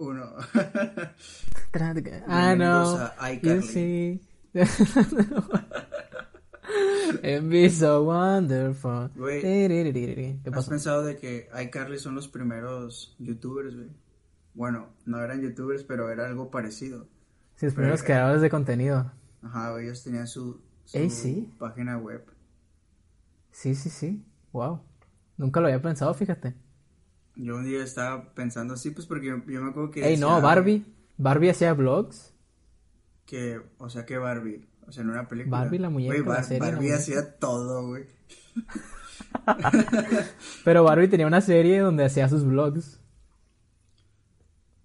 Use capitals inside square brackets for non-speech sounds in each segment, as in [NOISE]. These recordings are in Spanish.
Uno. I know. Bienvenidos a You see. [LAUGHS] Be so wonderful. Güey, ¿Qué ¿Has pasó? pensado de que iCarly son los primeros youtubers, güey? Bueno, no eran youtubers, pero era algo parecido. Sí, los primeros creadores de contenido. Ajá, güey, ellos tenían su, su Ey, sí. página web. Sí, sí, sí. Wow. Nunca lo había pensado, fíjate. Yo un día estaba pensando así, pues porque yo, yo me acuerdo que... Ey, no, Barbie. Barbie hacía vlogs. Que, o sea, que Barbie, o sea, en una película. Barbie, la muñeca, la serie, Barbie hacía todo, güey. [LAUGHS] Pero Barbie tenía una serie donde hacía sus vlogs.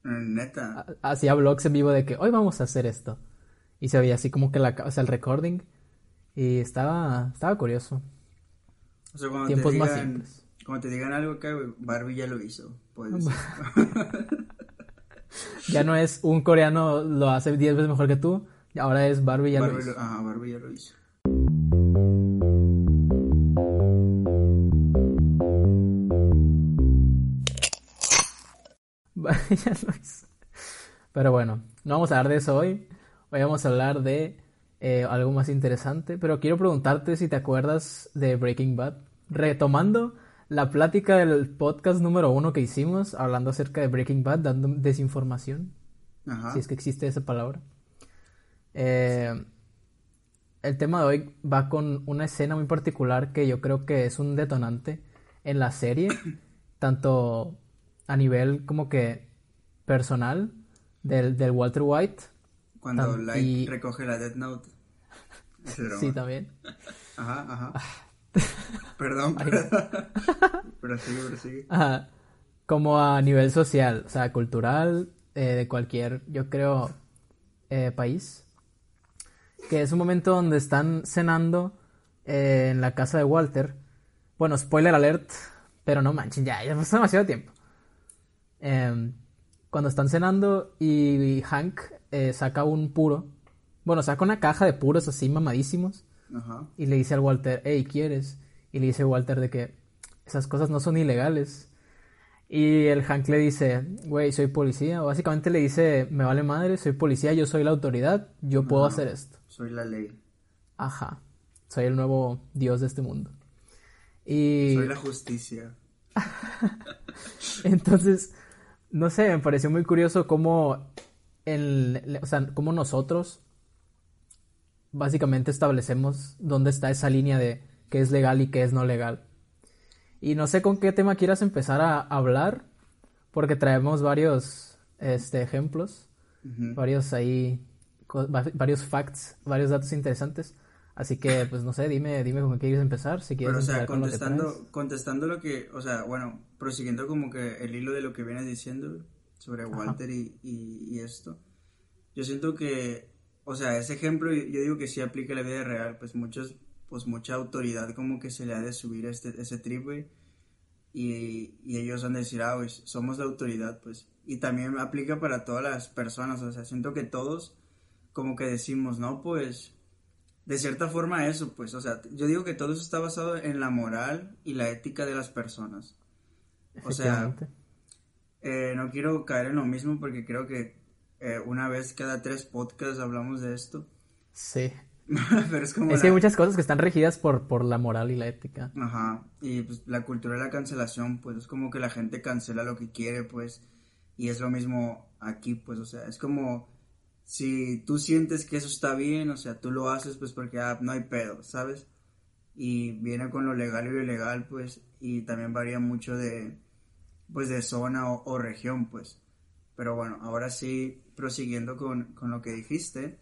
Neta. Ha- Hacía vlogs en vivo de que hoy vamos a hacer esto. Y se veía así como que la, o sea, el recording. Y estaba, estaba curioso. O sea, cuando Tiempos te más simples. Cuando te digan algo güey, Barbie ya lo hizo. Puedes. [LAUGHS] Ya no es un coreano lo hace 10 veces mejor que tú. Ahora es Barbie ya lo hizo. lo- ajá, Barbie ya lo hizo. [LAUGHS] Ya lo hizo. Pero bueno, no vamos a hablar de eso hoy. Hoy vamos a hablar de eh, algo más interesante. Pero quiero preguntarte si te acuerdas de Breaking Bad. Retomando la plática del podcast número uno que hicimos, hablando acerca de Breaking Bad, dando desinformación, Ajá. si es que existe esa palabra. Eh, el tema de hoy va con una escena muy particular que yo creo que es un detonante en la serie, [COUGHS] tanto a nivel como que personal del, del Walter White. Cuando Light y- recoge la Death Note. [LAUGHS] Sí, también. Ajá, ajá. [LAUGHS] Perdón, [LAUGHS] pero sigue, pero sigue. Ajá. Como a nivel social, o sea, cultural, eh, de cualquier, yo creo, eh, país. Que es un momento donde están cenando eh, en la casa de Walter. Bueno, spoiler alert, pero no manchen, ya, ya pasó demasiado tiempo. Em, cuando están cenando y Hank eh, saca un puro. Bueno, saca una caja de puros así mamadísimos. Ajá. Y le dice al Walter, hey, ¿quieres? Y le dice Walter de que esas cosas no son ilegales. Y el Hank le dice, güey, soy policía. O básicamente le dice, me vale madre, soy policía, yo soy la autoridad, yo puedo hacer esto. Soy la ley. Ajá, soy el nuevo dios de este mundo. Y Soy la justicia. [LAUGHS] entonces, no sé, me pareció muy curioso cómo, el, o sea, cómo nosotros básicamente establecemos dónde está esa línea de qué es legal y qué es no legal. Y no sé con qué tema quieras empezar a hablar, porque traemos varios este, ejemplos, Ujú. varios ahí, varios facts, varios datos interesantes. Así que, pues no sé, dime, dime con qué quieres empezar, si quieres Pero, o sea, empezar con lo contestando, contestando lo que, o sea, bueno, prosiguiendo como que el hilo de lo que vienes diciendo sobre Walter y, y, y esto, yo siento que, o sea, ese ejemplo yo digo que sí aplica a la vida real, pues muchos, pues mucha autoridad como que se le ha de subir a este, ese trip, güey, y, y ellos van a decir, ah, güey, somos la autoridad, pues, y también aplica para todas las personas, o sea, siento que todos como que decimos, no, pues, de cierta forma eso, pues, o sea, yo digo que todo eso está basado en la moral y la ética de las personas. O sea, eh, no quiero caer en lo mismo porque creo que eh, una vez cada tres podcasts hablamos de esto, Sí. [LAUGHS] pero es como Es que hay la- muchas cosas que están regidas por, por la moral y la ética. Ajá, y pues la cultura de la cancelación, pues es como que la gente cancela lo que quiere, pues, y es lo mismo aquí, pues, o sea, es como si tú sientes que eso está bien, o sea, tú lo haces, pues, porque ah, no hay pedo, ¿sabes? Y viene con lo legal y lo ilegal, pues, y también varía mucho de, pues, de zona o, o región, pues. Pero bueno, ahora sí, prosiguiendo con, con lo que dijiste,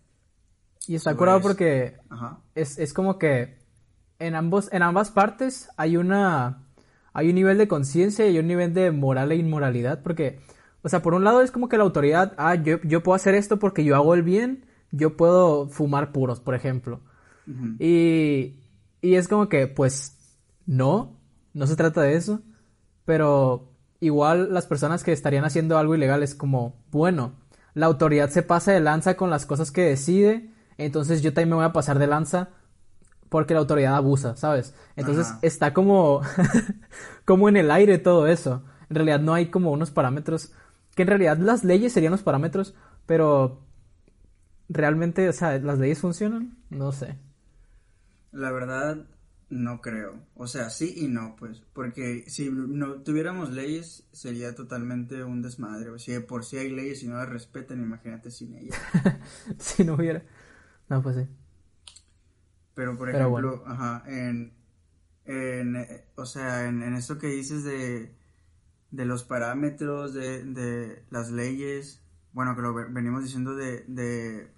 Y está curado eso. porque ajá, es, es como que en ambos, en ambas partes hay una hay un nivel de conciencia y un nivel de moral e inmoralidad. Porque, o sea, por un lado es como que la autoridad, ah, yo, yo puedo hacer esto porque yo hago el bien, yo puedo fumar puros, por ejemplo. ujú, Y, y es como que, pues, no, no se trata de eso, pero igual las personas que estarían haciendo algo ilegal es como, bueno, la autoridad se pasa de lanza con las cosas que decide, entonces yo también me voy a pasar de lanza porque la autoridad abusa, ¿sabes? Entonces Ajá. está como, [LAUGHS] como en el aire todo eso. En realidad no hay como unos parámetros que en realidad las leyes serían los parámetros, pero realmente, o sea, ¿las leyes funcionan? No sé. La verdad, no creo. O sea, sí y no, pues. Porque si no tuviéramos leyes, sería totalmente un desmadre. O si de por sí hay leyes y no las respetan, imagínate sin ellas. [LAUGHS] si no hubiera. No, pues sí. Pero, por ejemplo, ajá, en, en, eh, o sea, en, en esto que dices de, de los parámetros, de, de las leyes, bueno, que lo venimos diciendo de, de,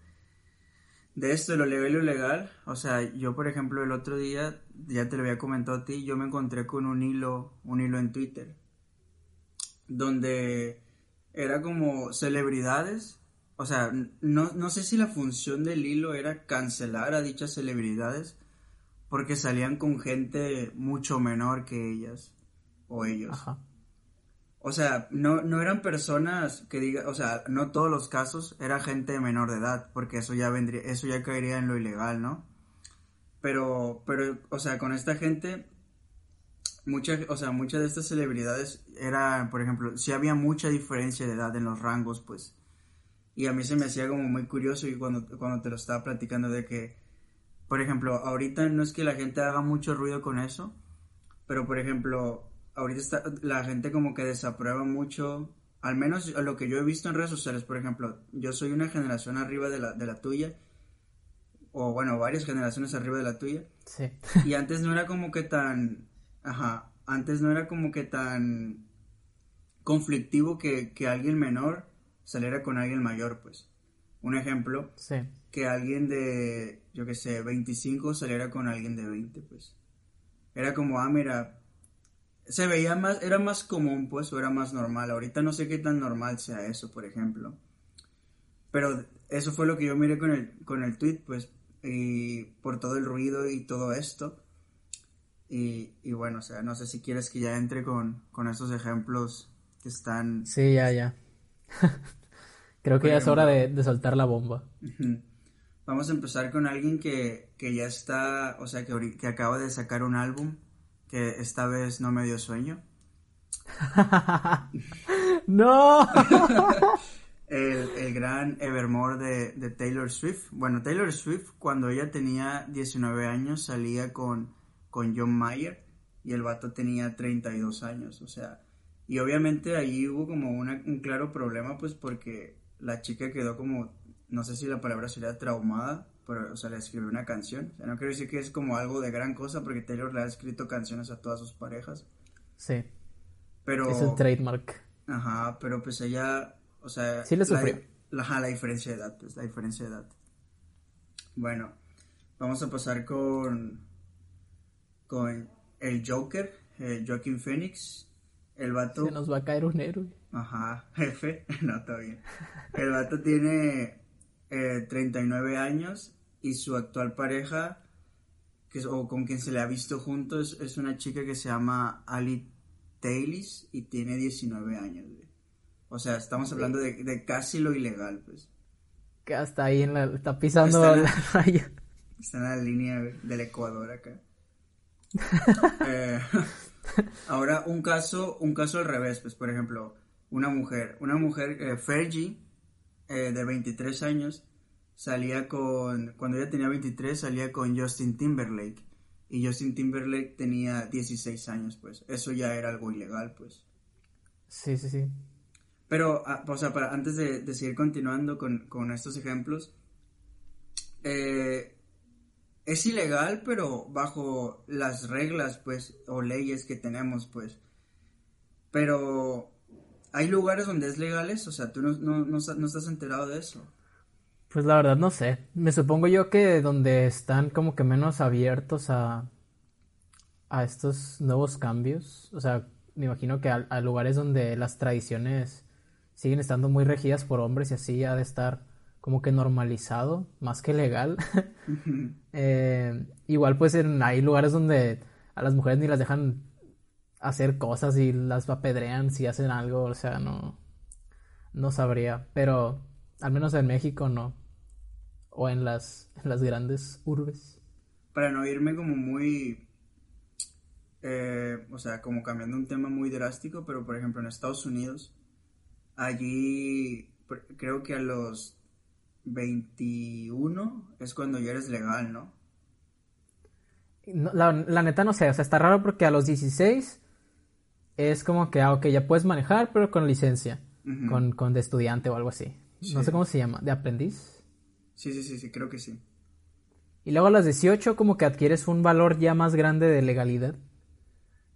de esto, lo legal y lo ilegal. O sea, yo, por ejemplo, el otro día, ya te lo había comentado a ti, yo me encontré con un hilo, un hilo en Twitter, donde era como celebridades. O sea, no, no sé si la función del hilo era cancelar a dichas celebridades porque salían con gente mucho menor que ellas o ellos. Ajá. O sea, no, no eran personas que diga, o sea, no todos los casos era gente menor de edad, porque eso ya vendría, eso ya caería en lo ilegal, ¿no? Pero, pero, o sea, con esta gente, muchas, o sea, muchas de estas celebridades eran, por ejemplo, si había mucha diferencia de edad en los rangos, pues. Y a mí se me hacía como muy curioso y cuando, cuando te lo estaba platicando de que, por ejemplo, ahorita no es que la gente haga mucho ruido con eso, pero por ejemplo, ahorita está, la gente como que desaprueba mucho, al menos lo que yo he visto en redes sociales, por ejemplo, yo soy una generación arriba de la, de la tuya, o bueno, varias generaciones arriba de la tuya. Sí. Y antes no era como que tan, ajá, antes no era como que tan conflictivo que, que alguien menor saliera con alguien mayor, pues. Un ejemplo, sí. que alguien de, yo qué sé, 25 saliera con alguien de 20, pues. Era como, ah, mira, se veía más, era más común, pues, o era más normal. Ahorita no sé qué tan normal sea eso, por ejemplo. Pero eso fue lo que yo miré con el, con el tweet, pues, y por todo el ruido y todo esto. Y, y bueno, o sea, no sé si quieres que ya entre con, con estos ejemplos que están... Sí, ya, ya. [LAUGHS] Creo que ya es hora de, de soltar la bomba. Vamos a empezar con alguien que, que ya está, o sea, que, que acaba de sacar un álbum que esta vez no me dio sueño. [LAUGHS] ¡No! [LAUGHS] el, gran Evermore de, Taylor Swift. Bueno, Taylor Swift cuando ella tenía 19 años salía con, con John Mayer y el vato tenía 32 años, o sea, y obviamente ahí hubo como un claro problema pues porque la chica quedó como, no sé si la palabra sería traumada pero, o sea, le escribió una canción. O sea, no quiero decir que es como algo de gran cosa porque Taylor le ha escrito canciones a todas sus parejas. Sí. Pero... Es un trademark. Ajá, pero pues ella, o sea... Sí le sufrió. La, la, diferencia de edad, pues, la diferencia de edad. Bueno, vamos a pasar con... Con el Joker, eh, Joaquin Phoenix. El vato... Se nos va a caer un héroe. Ajá, [LAUGHS] jefe. no, está bien. El vato tiene eh, 39 años y su actual pareja, que o con quien se le ha visto juntos, es una chica que se llama Ali Taylis y tiene 19 años. O sea, estamos hablando de, casi lo ilegal, pues. Que hasta ahí en la, está pisando está la, raya. Está en la línea del Ecuador acá. [LAUGHS] Eh, [LAUGHS] ahora un caso, un caso al revés, pues por ejemplo, una mujer, una mujer, eh, Fergie, eh, de 23 años, salía con, cuando ella tenía 23, salía con Justin Timberlake. Y Justin Timberlake tenía 16 años, pues. Eso ya era algo ilegal, pues. Sí, sí, sí. Pero, ah, o sea, para, antes de, seguir continuando con, estos ejemplos, eh, es ilegal, pero bajo las reglas, pues, o leyes que tenemos, pues. Pero, ¿hay lugares donde es legales? O sea, tú no, no, no estás enterado de eso. Pues la verdad no sé. Me supongo yo que donde están como que menos abiertos a, a estos nuevos cambios. O sea, me imagino que a, lugares donde las tradiciones siguen estando muy regidas por hombres y así ha de estar como que normalizado, más que legal. [LAUGHS] [LAUGHS] Eh, igual pues en, hay lugares donde a las mujeres ni las dejan hacer cosas y las apedrean si hacen algo, o sea, no, no sabría, pero al menos en México no o en las, las grandes urbes. Para no irme como muy, eh, o sea, como cambiando un tema muy drástico, pero por ejemplo en Estados Unidos, allí creo que a los 21 es cuando ya eres legal, ¿no? la, neta no sé, o sea, está raro porque a los 16 es como que, ah, ok, ya puedes manejar, pero con licencia, con, con de estudiante o algo así. No sé cómo se llama, ¿de aprendiz? Sí, sí, sí, sí, creo que sí. Y luego a los 18 como que adquieres un valor ya más grande de legalidad.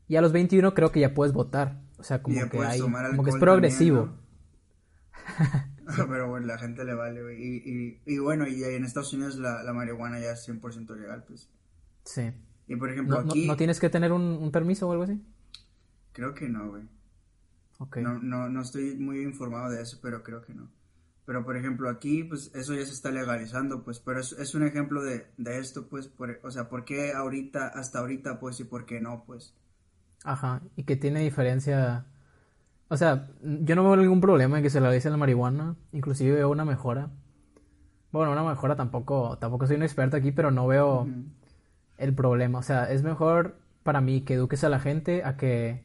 Y a los 21 creo que ya puedes votar. O sea, como que hay, como que es progresivo. [LAUGHS] [LAUGHS] Pero bueno, la gente le vale, güey. Y, y, bueno, y en Estados Unidos la, la marihuana ya es 100% legal, pues. Sí. Y por ejemplo, ¿No, aquí. ¿no, tienes que tener un, permiso o algo así? Creo que no, güey. No, no, no estoy muy informado de eso, pero creo que no. Pero por ejemplo, aquí, pues eso ya se está legalizando, pues, pero es, es un ejemplo de, de esto, pues, por, o sea, ¿por qué ahorita, hasta ahorita, pues, y por qué no, pues? Ajá, y que tiene diferencia. O sea, yo no veo ningún problema en que se legalice la marihuana, inclusive veo una mejora. Bueno, una mejora tampoco, tampoco soy un experto aquí, pero no veo el problema. O sea, es mejor para mí que eduques a la gente a que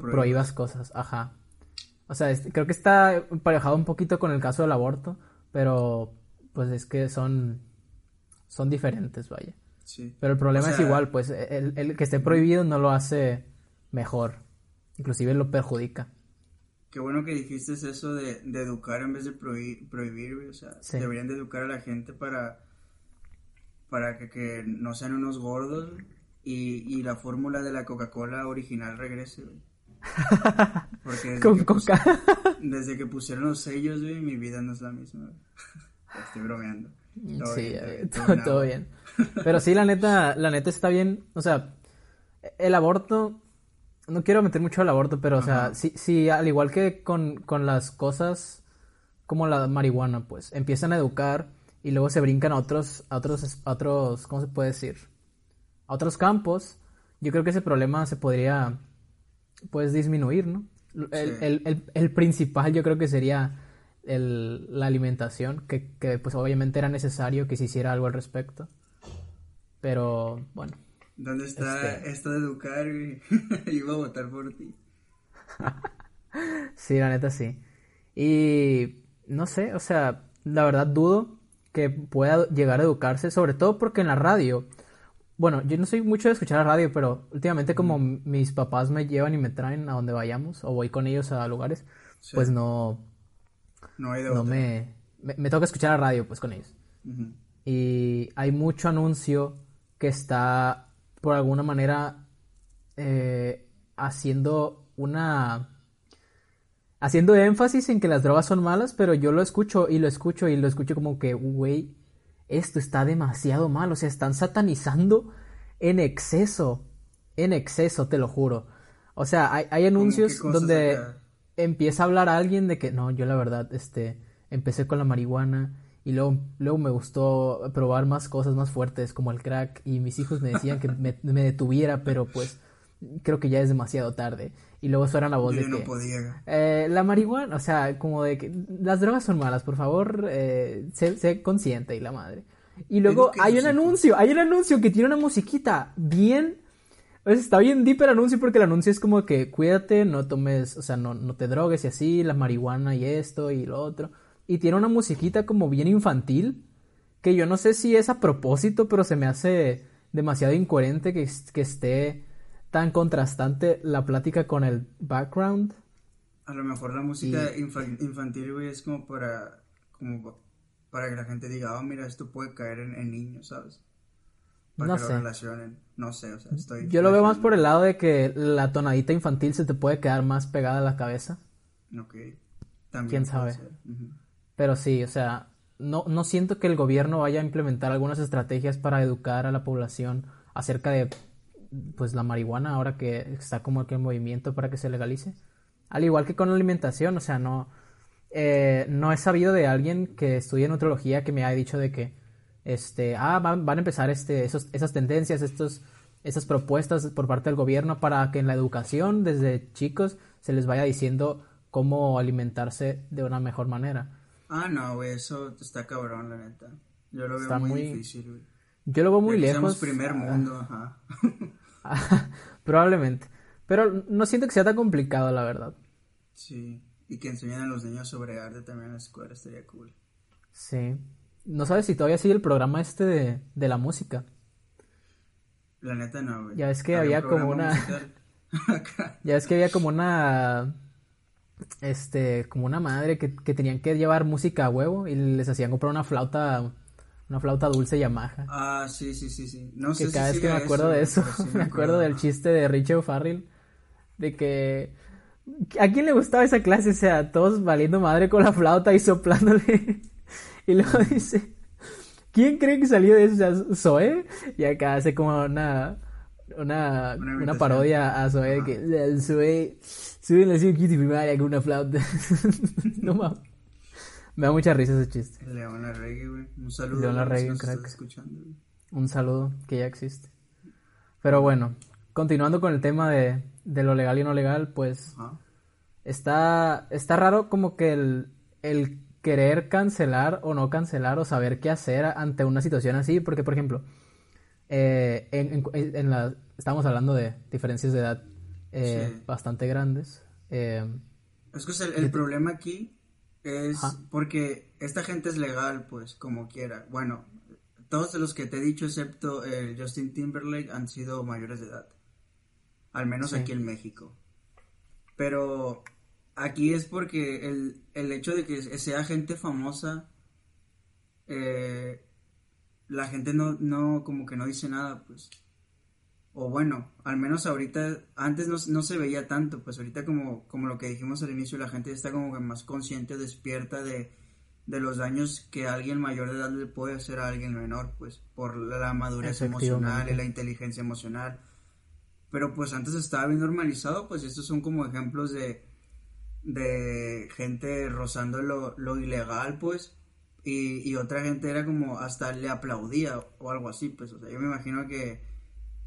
prohíbas cosas. Ajá. O sea, creo que está emparejado un poquito con el caso del aborto, pero pues es que son, son diferentes, vaya. Sí. Pero el problema es igual, pues el, el, que esté prohibido no lo hace mejor, inclusive lo perjudica. Qué bueno que dijiste eso de, de educar en vez de prohibir, prohibir o sea, deberían de educar a la gente para para que, no sean unos gordos y, la fórmula de la Coca-Cola original regrese, [LAUGHS] Porque desde, que [LAUGHS] desde que pusieron los sellos, mi vida no es la misma. [LAUGHS] Estoy bromeando. sí, todo, bien. Pero sí, la neta, la neta está bien. O sea, el aborto, no quiero meter mucho al aborto, pero o sea, sí, sí, al igual que con, con las cosas como la marihuana, pues, empiezan a educar y luego se brincan a otros, a otros, otros, ¿cómo se puede decir? A otros campos, yo creo que ese problema se podría, pues, disminuir, ¿no? El, principal yo creo que sería la alimentación, que, pues obviamente era necesario que se hiciera algo al respecto. Pero bueno. ¿Dónde está este esto de educar? [LAUGHS] Iba a votar por ti. [LAUGHS] sí, la neta sí. Y no sé, o sea, la verdad dudo que pueda llegar a educarse, sobre todo porque en la radio, bueno, yo no soy mucho de escuchar la radio, pero últimamente como mis papás me llevan y me traen a donde vayamos o voy con ellos a lugares, pues no, no, hay me, me, toca escuchar la radio pues con ellos. Y hay mucho anuncio que está por alguna manera eh, haciendo una haciendo énfasis en que las drogas son malas, pero yo lo escucho y lo escucho y lo escucho como que, güey, esto está demasiado mal, o sea, están satanizando en exceso, en exceso, te lo juro. O sea, hay, anuncios donde empieza a hablar a alguien de que, no, yo la verdad, este, empecé con la marihuana y luego, luego me gustó probar más cosas más fuertes como el crack y mis hijos me decían que me, me detuviera, pero pues creo que ya es demasiado tarde. Y luego suena la voz de que... Eh, la marihuana, o sea, como de que las drogas son malas, por favor, eh, sé, consciente y la madre. Y luego hay un anuncio, hay un anuncio que tiene una musiquita bien... Pues está bien deep el anuncio porque el anuncio es como que cuídate, no tomes, o sea, no, no te drogues y así, la marihuana y esto y lo otro. Y tiene una musiquita como bien infantil, que yo no sé si es a propósito, pero se me hace demasiado incoherente que, que esté tan contrastante la plática con el background. A lo mejor la música infantil, güey, es como para, como para que la gente diga, oh, mira, esto puede caer en, niños, ¿sabes? Para no que sé. lo relacionen. No sé, o sea, estoy... Yo lo veo más por el lado de que la tonadita infantil se te puede quedar más pegada a la cabeza. Ok. También ¿Quién sabe? Pero sí, o sea, no, no siento que el gobierno vaya a implementar algunas estrategias para educar a la población acerca de pues la marihuana ahora que está como que en movimiento para que se legalice. Al igual que con la alimentación, o sea, no, eh, no he sabido de alguien que estudie nutrología que me haya dicho de que, este, ah, van, van a empezar este, esos, esas tendencias, estos, esas propuestas por parte del gobierno para que en la educación desde chicos se les vaya diciendo cómo alimentarse de una mejor manera. Ah, no, güey, eso está cabrón, la neta. Yo lo veo muy, difícil, güey. Yo lo veo muy lejos. primer mundo, ajá. [LAUGHS] [LAUGHS] Probablemente. Pero no siento que sea tan complicado, la verdad. Sí. y que enseñen a los niños sobre arte también en la escuela, estaría cool. Sí. No sabes si todavía sigue el programa este de, de la música. La neta no, güey. Ya ves que había, como una... [LAUGHS] [LAUGHS] ya es que había como una... Este, como una madre que, que tenían que llevar música a huevo y les hacían comprar una flauta una flauta dulce Yamaha. Ah, sí, sí, sí, sí. No que cada vez que me acuerdo de eso, [LAUGHS] me, acuerdo del chiste de Richard Farrell, de que ¿a quién le gustaba esa clase? O sea, todos valiendo madre con la flauta y soplándole. [LAUGHS] y luego dice, ¿quién cree que salió de eso? O sea, Zoe. Y acá hace como una una, una, parodia a Zoe que Zoe sube en la primaria con una flauta. [LAUGHS] no mames. Me da mucha risa ese chiste. León Reggae, güey. Un saludo. León Reggae, crack. Un saludo que ya existe. Pero bueno, continuando con el tema de, de lo legal y no legal, pues está, está raro como que el, el querer cancelar o no cancelar o saber qué hacer ante una situación así, porque por ejemplo, eh, en, en, la, estamos hablando de diferencias de edad eh, bastante grandes. Eh, es que el, el problema aquí es porque esta gente es legal, pues, como quiera. Bueno, todos los que te he dicho, excepto el Justin Timberlake, han sido mayores de edad. Al menos aquí en México. Pero aquí es porque el, el hecho de que sea gente famosa, eh, la gente no, no, como que no dice nada, pues o bueno, al menos ahorita, antes no, se veía tanto, pues ahorita como, como lo que dijimos al inicio, la gente está como que más consciente, despierta de, de los daños que alguien mayor de edad le puede hacer a alguien menor, pues por la madurez emocional y la inteligencia emocional. Pero pues antes estaba bien normalizado, pues estos son como ejemplos de, de gente rozando lo, lo ilegal, pues, y, y otra gente era como hasta le aplaudía o algo así, pues, o sea, yo me imagino que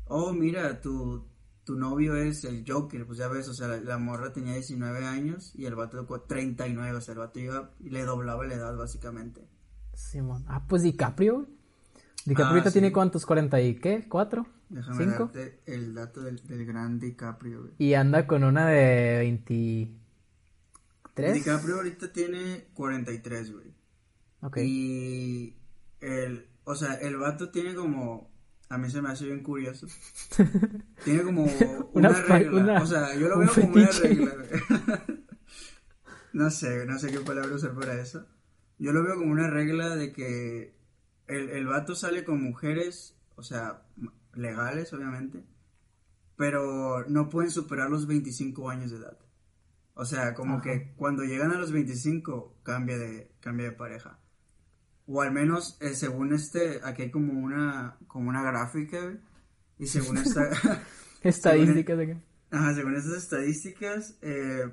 oh, mira, tu, tu novio es el Joker, pues ya ves, o sea, la, morra tenía 19 años y el vato tocó 39, o sea, el vato iba y le doblaba la edad básicamente. Simón. ah, pues DiCaprio. DiCaprio ah, tiene cuántos, 40 y qué, ¿4? Déjame darte el dato del, gran DiCaprio, Y anda con una de 23. DiCaprio ahorita tiene 43, güey. Ok. Y el, o sea, el vato tiene como a mí se me hace bien curioso. [LAUGHS] Tiene como [LAUGHS] una, regla. o sea, yo lo veo como una regla. [LAUGHS] no sé, no sé qué palabra usar para eso. Yo lo veo como una regla de que el, el vato sale con mujeres, o sea, legales, obviamente, pero no pueden superar los 25 años de edad. O sea, como que cuando llegan a los 25 cambia de, cambia de pareja. O al menos, eh, según este, aquí hay como una, como una gráfica, y según esta... [LAUGHS] [LAUGHS] estadísticas de Ajá, según estas estadísticas, eh,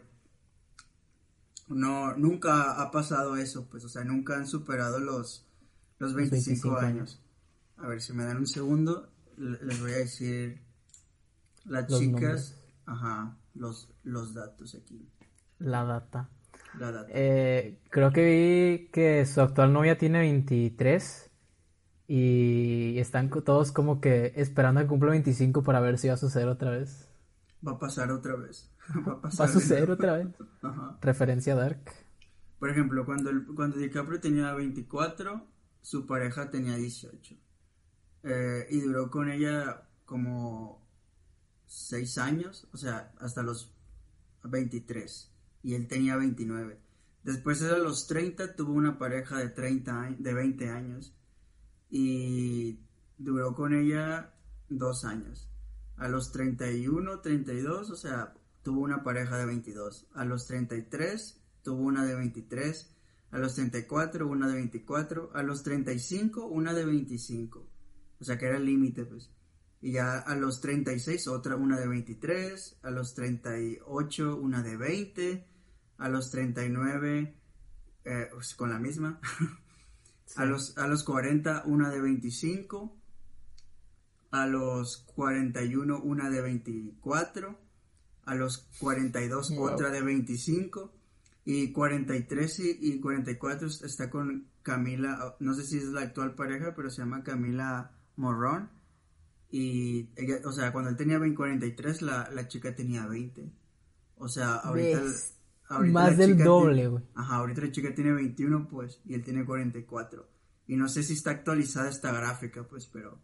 no, nunca ha pasado eso, pues, o sea, nunca han superado los, los 25, años. A ver, si me dan un segundo, les voy a decir las chicas, ajá, los, los datos aquí. La data. Eh, creo que vi que su actual novia tiene 23 y están todos como que esperando a que cumpla 25 para ver si va a suceder otra vez. Va a pasar otra vez. [LAUGHS] Va a, suceder otra vez. [LAUGHS] Referencia Dark. Por ejemplo, cuando, el, cuando DiCaprio tenía 24, su pareja tenía 18. Eh, y duró con ella como 6 años, o sea, hasta los 23 y él tenía 29. Después a los 30 tuvo una pareja de 30 de 20 años y duró con ella dos años. A los 31, 32, o sea, tuvo una pareja de 22. A los 33 tuvo una de 23. A los 34 una de 24. A los 35 una de 25. O sea que era el límite, pues. Y ya a los 36 otra una de 23. A los 38 una de 20 a los 39 eh, pues, con la misma, [LAUGHS] a, los, a los 40 una de 25, a los 41 una de 24, a los 42 otra de 25 y 43 y, y 44 está con Camila, no sé si es la actual pareja, pero se llama Camila Morrón. Y ella, o sea, cuando él tenía 20, 43, la, la chica tenía 20. O sea, ahorita, ahorita Más del doble, güey. Ajá, ahorita la chica tiene 21, pues, y él tiene 44. Y no sé si está actualizada esta gráfica, pues, pero...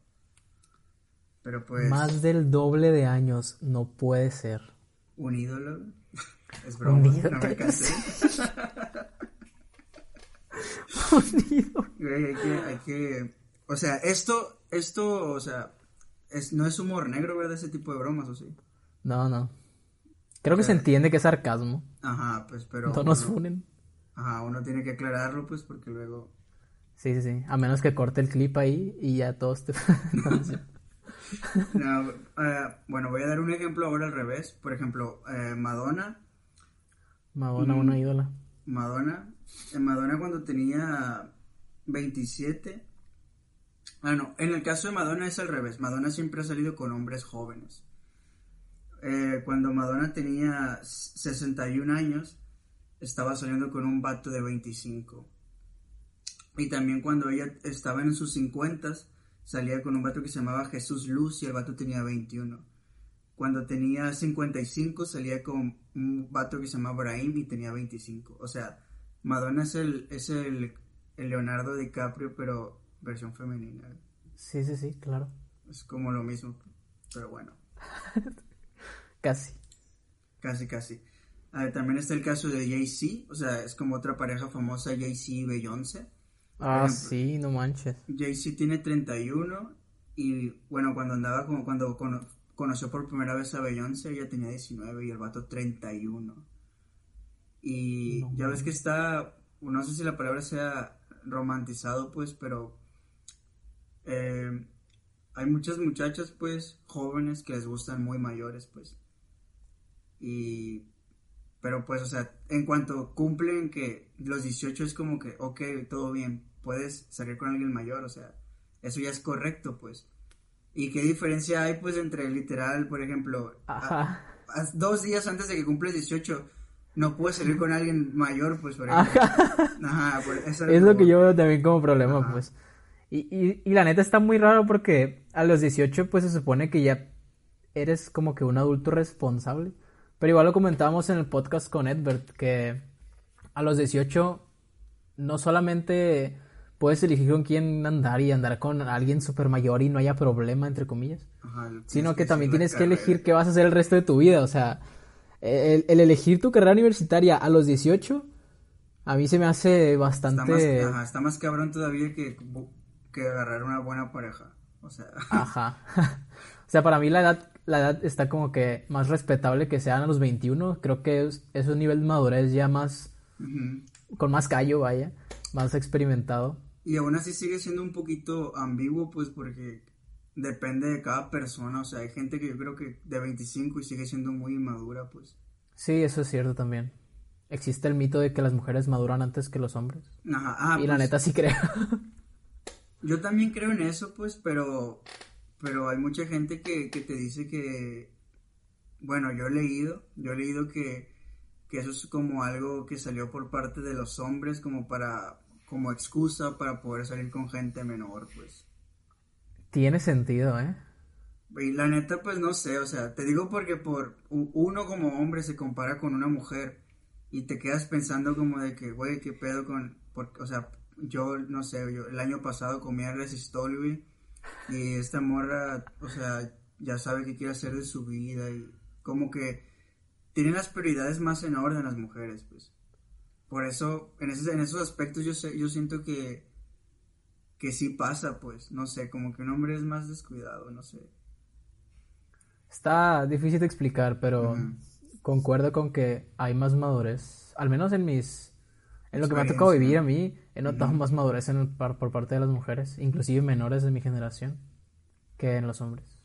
Pero pues... Más del doble de años. No puede ser. Un ídolo. [LAUGHS] Es broma, Un ídolo, no me cansé. [LAUGHS] Unido. Güey, hay que, hay que... O sea, esto, esto, o sea, es, no es humor negro, ¿verdad? Ese tipo de bromas, ¿o sí? No, no. Creo que se entiende que es sarcasmo. Ajá, pues, pero... No nos uno- funen. Ajá, uno tiene que aclararlo, pues, porque luego... Sí, sí, sí. A menos que corte el clip ahí y ya todos te... [LAUGHS] [LAUGHS] No, eh, bueno, voy a dar un ejemplo ahora al revés. Por ejemplo, eh, Madonna, Madonna, Mm. una ídola. Madonna, eh, Madonna cuando tenía 27. Ah, no, en el caso de Madonna es al revés. Madonna siempre ha salido con hombres jóvenes. Eh, cuando Madonna tenía 61 años, estaba saliendo con un vato de 25. Y también cuando ella estaba en sus 50, salía con un vato que se llamaba Jesús Luz y el vato tenía 21. Cuando tenía 55 salía con un vato que se llamaba Brahim y tenía 25. O sea, Madonna es el, es el, el Leonardo DiCaprio, pero versión femenina. Sí, sí, sí, claro. Es como lo mismo, pero bueno, [LAUGHS] Casi. casi, casi. Ah, también está el caso de Jay-Z, o sea, es como otra pareja famosa, Jay-Z y Beyoncé. Ah, ejemplo. sí, no manches. Jay-Z tiene 31 y bueno, cuando andaba como cuando cono- conoció por primera vez a Beyoncé, ella tenía 19 y el vato 31. Y No ya ves que está, no sé si la palabra sea romantizado, pues, pero eh, hay muchas muchachas, pues, jóvenes que les gustan muy mayores, pues. Y, pero pues, o sea, en cuanto cumplen que los 18 es como que, ok, todo bien, puedes salir con alguien mayor, o sea, eso ya es correcto, pues. ¿Y qué diferencia hay, pues, entre literal, por ejemplo, a- Ajá. a- dos días antes de que cumples 18, no puedes salir con alguien mayor, pues, por ejemplo. Ajá. Ajá, por- eso Es [LAUGHS] lo que yo yo veo también como problema, Ajá. pues. Y, y, y la neta está muy raro porque a los 18 pues se supone que ya eres como que un adulto responsable. Pero igual lo comentábamos en el podcast con Edbert, que a los 18 no solamente puedes elegir con quién andar y andar con alguien súper mayor y no haya problema, entre comillas, Ajá, sino que también tienes que elegir qué vas a hacer el resto de tu vida. O sea, el, el elegir tu carrera universitaria a los 18, a mí se me hace Está bastante... más, ajá, está más cabrón todavía que, que agarrar una buena pareja. O sea, Ajá. [LAUGHS] O sea, para mí la edad, la edad está como que más respetable que sean a los 21. Creo que es, es un nivel de madurez ya más, con más callo, vaya, más experimentado. Y aún así sigue siendo un poquito ambiguo, pues, porque depende de cada persona. O sea, hay gente que yo creo que de 25 y sigue siendo muy inmadura, pues. Sí, eso es cierto también. Existe el mito de que las mujeres maduran antes que los hombres. Ajá, ah, y la pues, neta sí creo. Yo también creo en eso, pues, pero, pero hay mucha gente que, que te dice que, bueno, yo he leído, yo he leído que, que eso es como algo que salió por parte de los hombres como para, como excusa para poder salir con gente menor, pues. Tiene sentido, ¿eh? Y la neta, pues no sé, o sea, te digo porque por uno como hombre se compara con una mujer y te quedas pensando como de que, güey, qué pedo con, por- o sea, yo no sé, yo el año pasado comía resistol, güey, y esta morra, o sea, ya sabe qué quiere hacer de su vida y como que tienen las prioridades más en orden las mujeres, pues. Por eso, en esos, en esos aspectos yo sé, yo siento que, que sí pasa, pues, no sé, como que un hombre es más descuidado, no sé. Está difícil de explicar, pero concuerdo con que hay más madurez. Al menos en mis... En lo que me ha tocado vivir a mí, he notado más madurez en el- par- por parte de las mujeres, inclusive menores de mi generación, que en los hombres.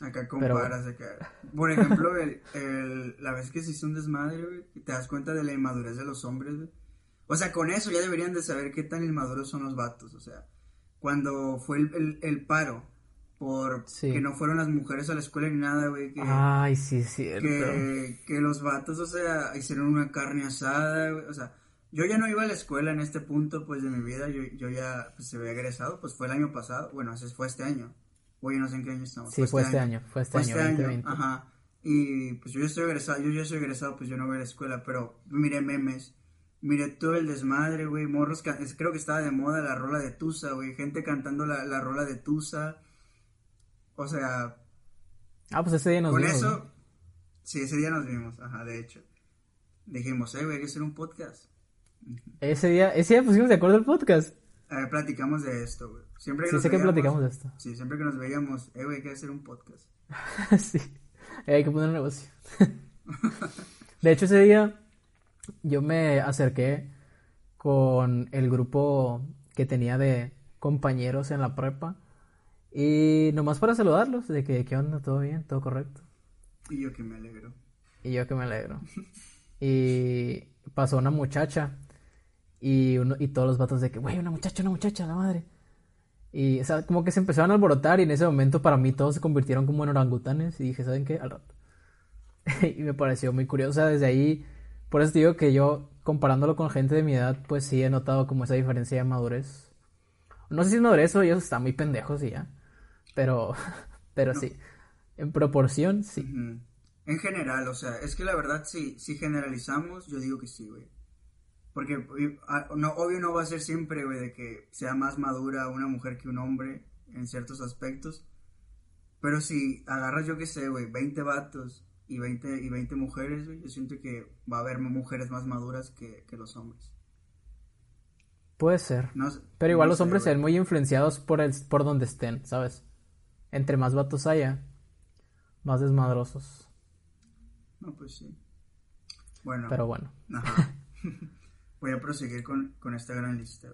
Acá Pero- comparas acá. Por ejemplo, el, el- la vez que se hizo un desmadre, güey, te das cuenta de la inmadurez de los hombres, güey. O sea, con eso ya deberían de saber qué tan inmaduros son los vatos. O sea, cuando fue el, el- el paro por Sí. que no fueron las mujeres a la escuela ni nada, güey, que, Ay, sí, es cierto. que, que los vatos, o sea, hicieron una carne asada, güey. O sea, yo ya no iba a la escuela en este punto, pues, de mi vida. Yo, yo ya pues, se había egresado, pues fue el año pasado. Bueno, ese fue este año. Oye, no sé en qué año estamos. Sí, fue este año, fue este Fue año, este año, 2020. ajá. Y pues yo ya estoy egresado, yo ya soy egresado, pues yo no voy a la escuela, pero miré memes, miré todo el desmadre, güey, morros, creo que estaba de moda la rola de Tusa, güey, gente cantando la, la rola de Tusa, o sea... Ah, pues ese día nos vimos. Con eso, sí, ese día nos vimos, ajá, de hecho. Dijimos, eh, güey, hay que hacer un podcast. Ese día, ese día pusimos de acuerdo el podcast. Eh, platicamos de esto, güey. Siempre que sí, nos sé que platicamos de esto. Sí, siempre que nos veíamos, eh, güey, hay que hacer un podcast. [LAUGHS] sí, eh, hay que poner un negocio. [LAUGHS] de hecho, ese día yo me acerqué con el grupo que tenía de compañeros en la prepa y nomás para saludarlos, de que, ¿qué onda? ¿Todo bien? ¿Todo correcto? Y yo que me alegro. Y yo que me alegro. y pasó una muchacha y, uno, y todos los vatos de que, güey, una muchacha, una muchacha, la madre. Y, o sea, como que se empezaron a alborotar y en ese momento para mí todos se convirtieron como en orangutanes y dije, ¿saben qué? Al rato. [LAUGHS] y me pareció muy curioso, o sea, desde ahí, por eso digo que yo, comparándolo con gente de mi edad, pues sí he notado como esa diferencia de madurez. No sé si es madurez o ellos están muy pendejos y ya, pero, [LAUGHS] pero sí, en proporción, sí. En general, o sea, es que la verdad, si, si generalizamos, yo digo que sí, güey. Porque no, obvio no va a ser siempre, güey, de que sea más madura una mujer que un hombre en ciertos aspectos. Pero si agarras, yo qué sé, güey, 20 vatos y 20, y 20 mujeres, güey, yo siento que va a haber mujeres más maduras que, los hombres. Puede ser. pero igual los hombres se ven muy influenciados por, el, por donde estén, ¿sabes? Entre más vatos haya, más desmadrosos. No, pues sí. Bueno. Pero bueno. [LAUGHS] Voy a proseguir con, esta gran lista,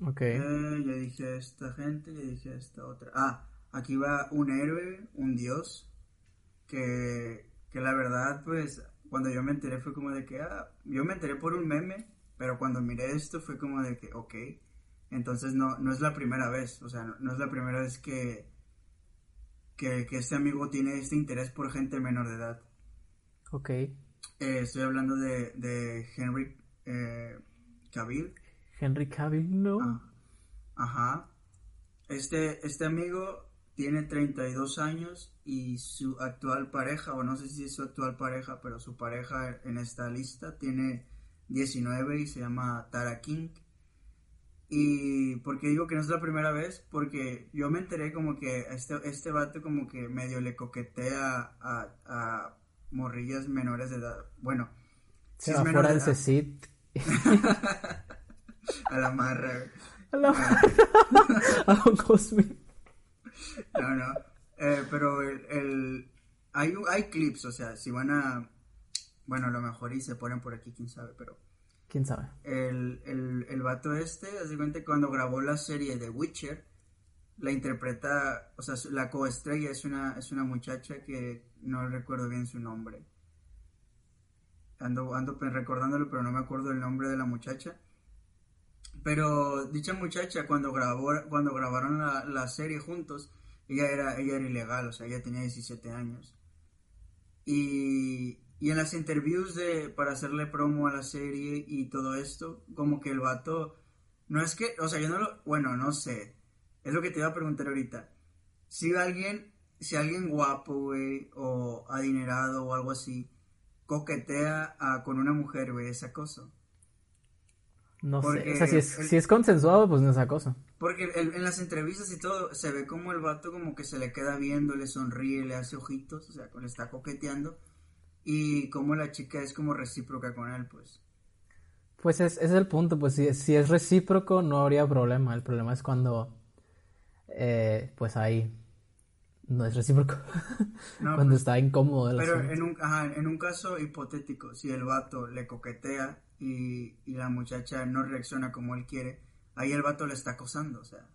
Ok. Eh, ya dije esta gente, ya dije esta otra. Ah, aquí va un héroe, un dios, que, que la verdad, pues, cuando yo me enteré fue como de que, ah, yo me enteré por un meme, pero cuando miré esto fue como de que, ok, entonces no, no es la primera vez, o sea, no, es la primera vez que, que, este amigo tiene este interés por gente menor de edad. Ok. Eh, estoy hablando de, de Henry eh, Cavill. Henry Cavill, no. Ah, ajá. Este, este amigo tiene 32 años y su actual pareja, o no sé si es su actual pareja, pero su pareja en esta lista tiene 19 y se llama Tara King. Y porque digo que no es la primera vez, porque yo me enteré como que este, este vato como que medio le coquetea a, a morrillas menores de edad. Bueno, si es fuera del CECIT [LAUGHS] a la marra. A la marra. [LAUGHS] a un Cosme. No, no. Eh, pero el, el, hay, hay clips, o sea, si van a... Bueno, a lo mejor y se ponen por aquí, quién sabe, pero... ¿Quién sabe? El, el, el vato este, básicamente cuando grabó la serie de Witcher, la interpreta, o sea, la coestrella es una, es una muchacha que no recuerdo bien su nombre. Ando, ando recordándolo, pero no me acuerdo el nombre de la muchacha. Pero dicha muchacha, cuando, grabó, cuando grabaron la, serie juntos, ella era, ella era ilegal, o sea, ella tenía 17 años. Y, y en las interviews de, para hacerle promo a la serie y todo esto, como que el vato, no es que, o sea, yo no lo, bueno, no sé, es lo que te iba a preguntar ahorita. Si alguien, si alguien guapo, güey, o adinerado o algo así, coquetea con una mujer, güey, es acoso. No sé, o sea, si es, si es consensuado, pues no es acoso. Porque en las entrevistas y todo, se ve como el vato como que se le queda viendo, le sonríe, le hace ojitos, o sea, le está coqueteando. Y como la chica es como recíproca con él, pues. Pues es, es el punto, pues si, si es recíproco no habría problema. El problema es cuando, eh, pues ahí no es recíproco. [LAUGHS] Cuando pues, está incómodo. pero en un, en un caso hipotético, si el vato le coquetea y, la muchacha no reacciona como él quiere, ahí el vato le está acosando, o sea.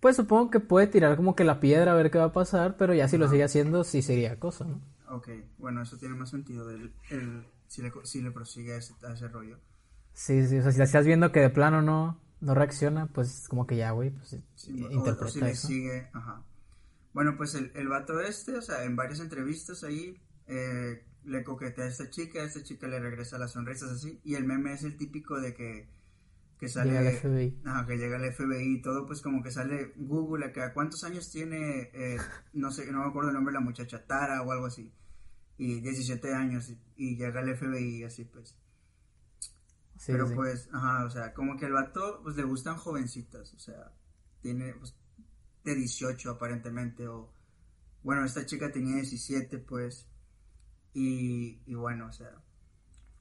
Pues supongo que puede tirar como que la piedra a ver qué va a pasar, pero ya si lo sigue haciendo, sí sería acoso, ¿no? Ok, bueno, eso tiene más sentido el, si, le, si le prosigue a ese, rollo. Sí, sí, o sea, si estás viendo que de plano no, no reacciona, pues como que ya, güey, pues interpreta si le sigue, ajá. Bueno, pues el, el vato este, o sea, en varias entrevistas ahí, eh, le coquetea a esta chica, a esta chica le regresa las sonrisas así, y el meme es el típico de que que sale... Llega el FBI. Ajá, que llega el FBI y todo, pues como que sale Google acá. ¿Cuántos años tiene, eh, no sé, no me acuerdo el nombre de la muchacha, Tara o algo así? Y 17 años y, y llega el FBI así pues. Sí, Pero sí. pues, ajá, o sea, como que el vato, pues le gustan jovencitas, o sea, tiene, pues, de 18 aparentemente, o, bueno, esta chica tenía 17, pues, y, y bueno, o sea,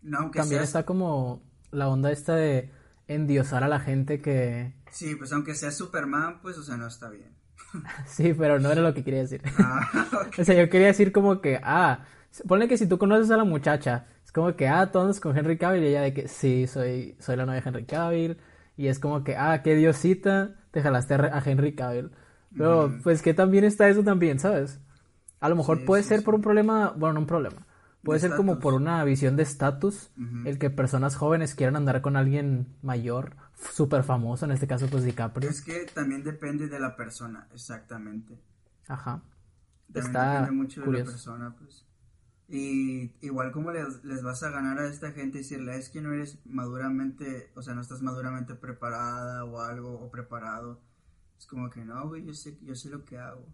no, aunque También sea, está como la onda esta de endiosar a la gente que... sí, pues aunque sea Superman, pues, o sea, no está bien. [LAUGHS] Sí, pero no era lo que quería decir. Ah. [LAUGHS] O sea, yo quería decir como que, ah, ponle que si tú conoces a la muchacha, es como que, ah, todos con Henry Cavill y ella de que, sí, soy, soy la novia de Henry Cavill. Y es como que, ah, qué diosita, te jalaste a Henry Cavill. Pero, pues que también está eso también, ¿sabes? A lo mejor Sí, puede sí, ser sí. por un problema, bueno, no un problema. Puede De ser como por una visión de estatus, el que personas jóvenes quieran andar con alguien mayor, súper famoso, en este caso pues DiCaprio. Es que también depende de la persona, exactamente. Ajá. También Está depende mucho de la persona, pues. Y igual como les, les vas a ganar a esta gente y decirle, es que no eres maduramente, o sea, no estás maduramente preparada o algo, o preparado. Es como que no, güey, yo sé, yo sé lo que hago.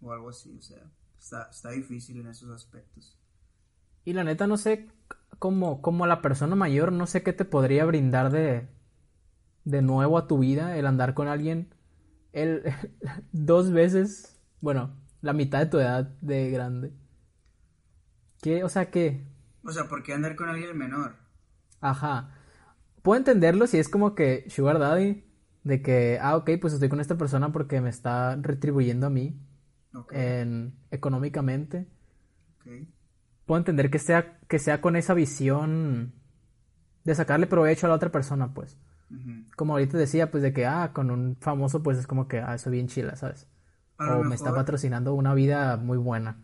O algo así, o sea, está, está difícil en esos aspectos. Y la neta no sé, como, como la persona mayor, no sé qué te podría brindar de, de nuevo a tu vida el andar con alguien el, [LAUGHS] dos veces, bueno, la mitad de tu edad de grande. ¿Qué? O sea, ¿qué? O sea, ¿por qué andar con alguien menor? Ajá. Puedo entenderlo si es como que Sugar Daddy, de que, ah, ok, pues estoy con esta persona porque me está retribuyendo a mí en, económicamente. puedo entender que sea, que sea con esa visión de sacarle provecho a la otra persona, pues. Como ahorita decía, pues de que, ah, con un famoso, pues es como que, ah, eso bien chila, ¿sabes? O me está patrocinando una vida muy buena.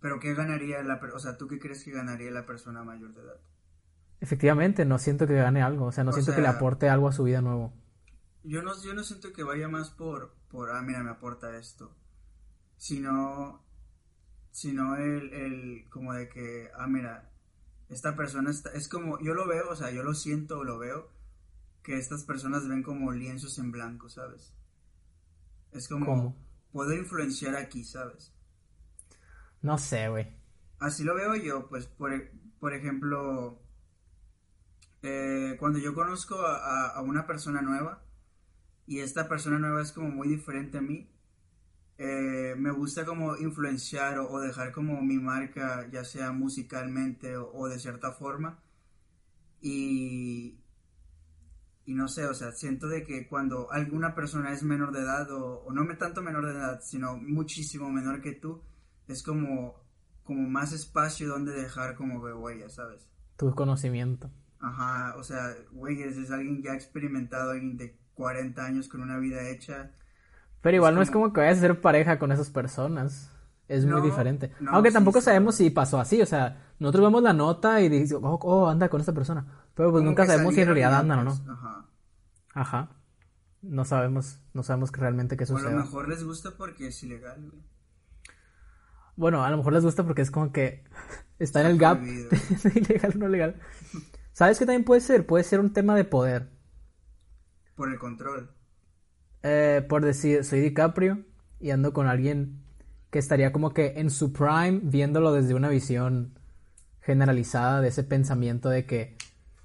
Pero ¿qué ganaría la per- o sea, ¿tú qué crees que ganaría la persona mayor de edad? Efectivamente, no siento que gane algo, o sea, no O siento que le aporte algo a su vida nuevo. Yo no, yo no siento que vaya más por, por, ah, mira, me aporta esto, sino, sino el, el, como de que, ah, mira, esta persona está, es como, yo lo veo, o sea, yo lo siento o lo veo, que estas personas ven como lienzos en blanco, ¿sabes? Es como, ¿Cómo? puedo influenciar aquí, ¿sabes? No sé, güey. Así lo veo yo, pues, por, por ejemplo, eh, cuando yo conozco a, a- a una persona nueva y esta persona nueva es como muy diferente a mí, eh, me gusta como influenciar o, o dejar como mi marca, ya sea musicalmente o, o de cierta forma. Y, y no sé, o sea, siento de que cuando alguna persona es menor de edad o, o no me tanto menor de edad, sino muchísimo menor que tú, es como, como más espacio donde dejar como de huella, ¿sabes? Tu conocimiento. Ajá, o sea, güey, es, es alguien ya experimentado, alguien de 40 años con una vida hecha. Pero igual no es como- que vayas a ser pareja con esas personas. Es muy diferente. no, Aunque tampoco sí, sabemos si pasó así. O sea, nosotros vemos la nota y decimos, oh, oh, anda con esa persona. Pero pues Como nunca sabemos si en realidad andan o no. Ajá. Ajá. No sabemos, no sabemos que realmente qué O a lo sucede. mejor les gusta porque es ilegal, güey. Bueno, a lo mejor les gusta porque es como que [LAUGHS] está en el gap. prohibido. [LAUGHS] ¿Es ilegal o no legal? ¿Sabes qué también puede ser? Puede ser un tema de poder. Por el control. Eh, por decir, soy DiCaprio y ando con alguien que estaría como que en su prime viéndolo desde una visión generalizada de ese pensamiento de que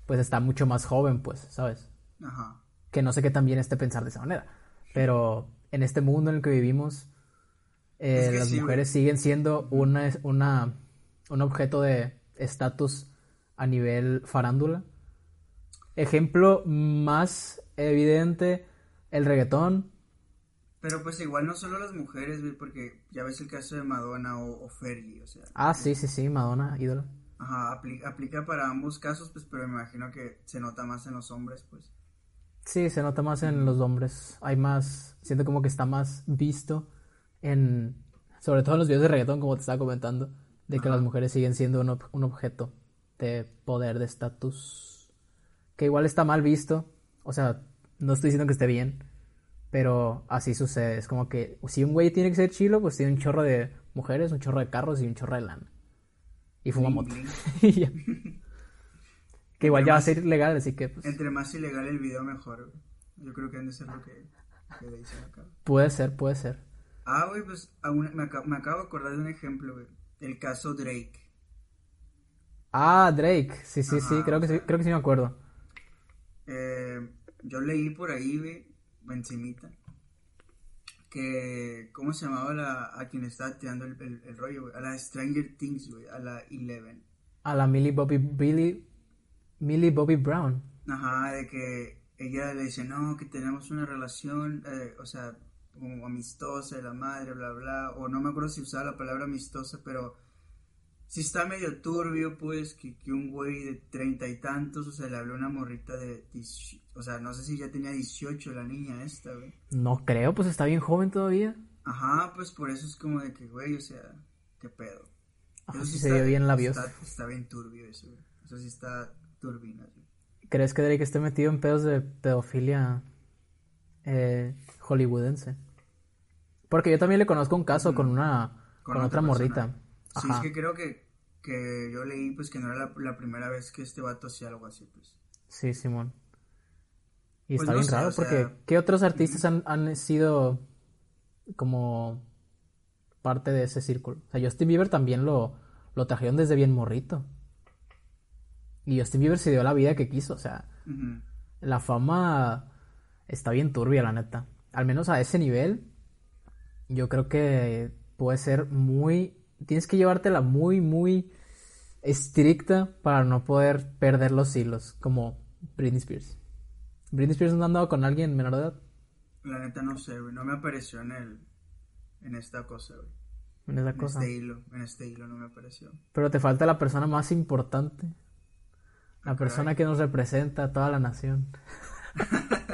pues está mucho más joven, pues, ¿sabes? Ajá. que no sé qué también esté pensar de esa manera. Pero en este mundo en el que vivimos, eh, Es que las sí, mujeres siguen siendo una, una, un objeto de estatus a nivel farándula. Ejemplo más evidente, el reggaetón. Pero pues igual no solo las mujeres, porque ya ves el caso de Madonna o, o Fergie, o sea. Ah, sí, sí, sí, Madonna, ídolo. Ajá, apli- aplica para ambos casos, pues, pero me imagino que se nota más en los hombres, pues. Sí, se nota más en los hombres. Hay más, siento como que está más visto en, sobre todo en los videos de reggaetón, como te estaba comentando, de que Ajá. las mujeres siguen siendo un, ob- un objeto de poder, de estatus, que igual está mal visto. O sea, no estoy diciendo que esté bien, pero así sucede. Es como que si un güey tiene que ser chilo, pues tiene un chorro de mujeres, un chorro de carros y un chorro de lana. Y fuma Bling, moto. [LAUGHS] Que igual ya va a ser ilegal, así que pues... Entre más ilegal el video, mejor. Yo creo que han de ser lo que, que dicen acá. Puede ser, puede ser. Ah, güey, pues aún- me, acabo, me acabo de acordar de un ejemplo, güey. El caso Drake. Ah, Drake. Sí, sí, sí, creo que sí, creo que sí me acuerdo. Eh, yo leí por ahí, güey, encimita, que, ¿cómo se llamaba la, a quien estaba tirando el, el- el rollo, güey? A la Stranger Things, güey, a la Eleven. A la Millie Bobby Billy Millie Bobby Brown. Ajá, de que ella le dice, no, que tenemos una relación, eh, o sea, como amistosa de la madre, bla, bla, o no me acuerdo si usaba la palabra amistosa, pero si está medio turbio, pues, que, que un güey de treinta y tantos, o sea, le habló a una morrita de, 18, o sea, no sé si ya tenía 18 la niña esta, güey. No creo, pues está bien joven todavía. Ajá, pues por eso es como de que, güey, o sea, qué pedo. Ajá, sí se vio bien labioso. Está, está bien turbio eso, güey. Eso sí está turbina, güey. ¿Crees que Drake esté metido en pedos de pedofilia eh, hollywoodense? Porque yo también le conozco un caso con una con, otra, morrita. Sí, es que creo que, que yo leí pues que no era la, la primera vez que este vato hacía algo así, pues. Sí, Simón. Y Pues está no bien sé, raro sea, porque ¿qué otros artistas han, han sido como parte de ese círculo? O sea, Justin Bieber también lo, lo trajeron desde bien morrito. Y Justin Bieber se dio la vida que quiso, o sea, la fama está bien turbia, la neta. Al menos a ese nivel, yo creo que puede ser muy... Tienes que llevártela muy, muy estricta para no poder perder los hilos, como Britney Spears. Britney Spears no ha andado con alguien menor de edad La neta no sé, güey. No me apareció en el... En esta cosa, güey. en En cosa. este hilo. En este hilo no me apareció. Pero te falta la persona más importante. La Ah, persona que nos representa a toda la nación. [LAUGHS]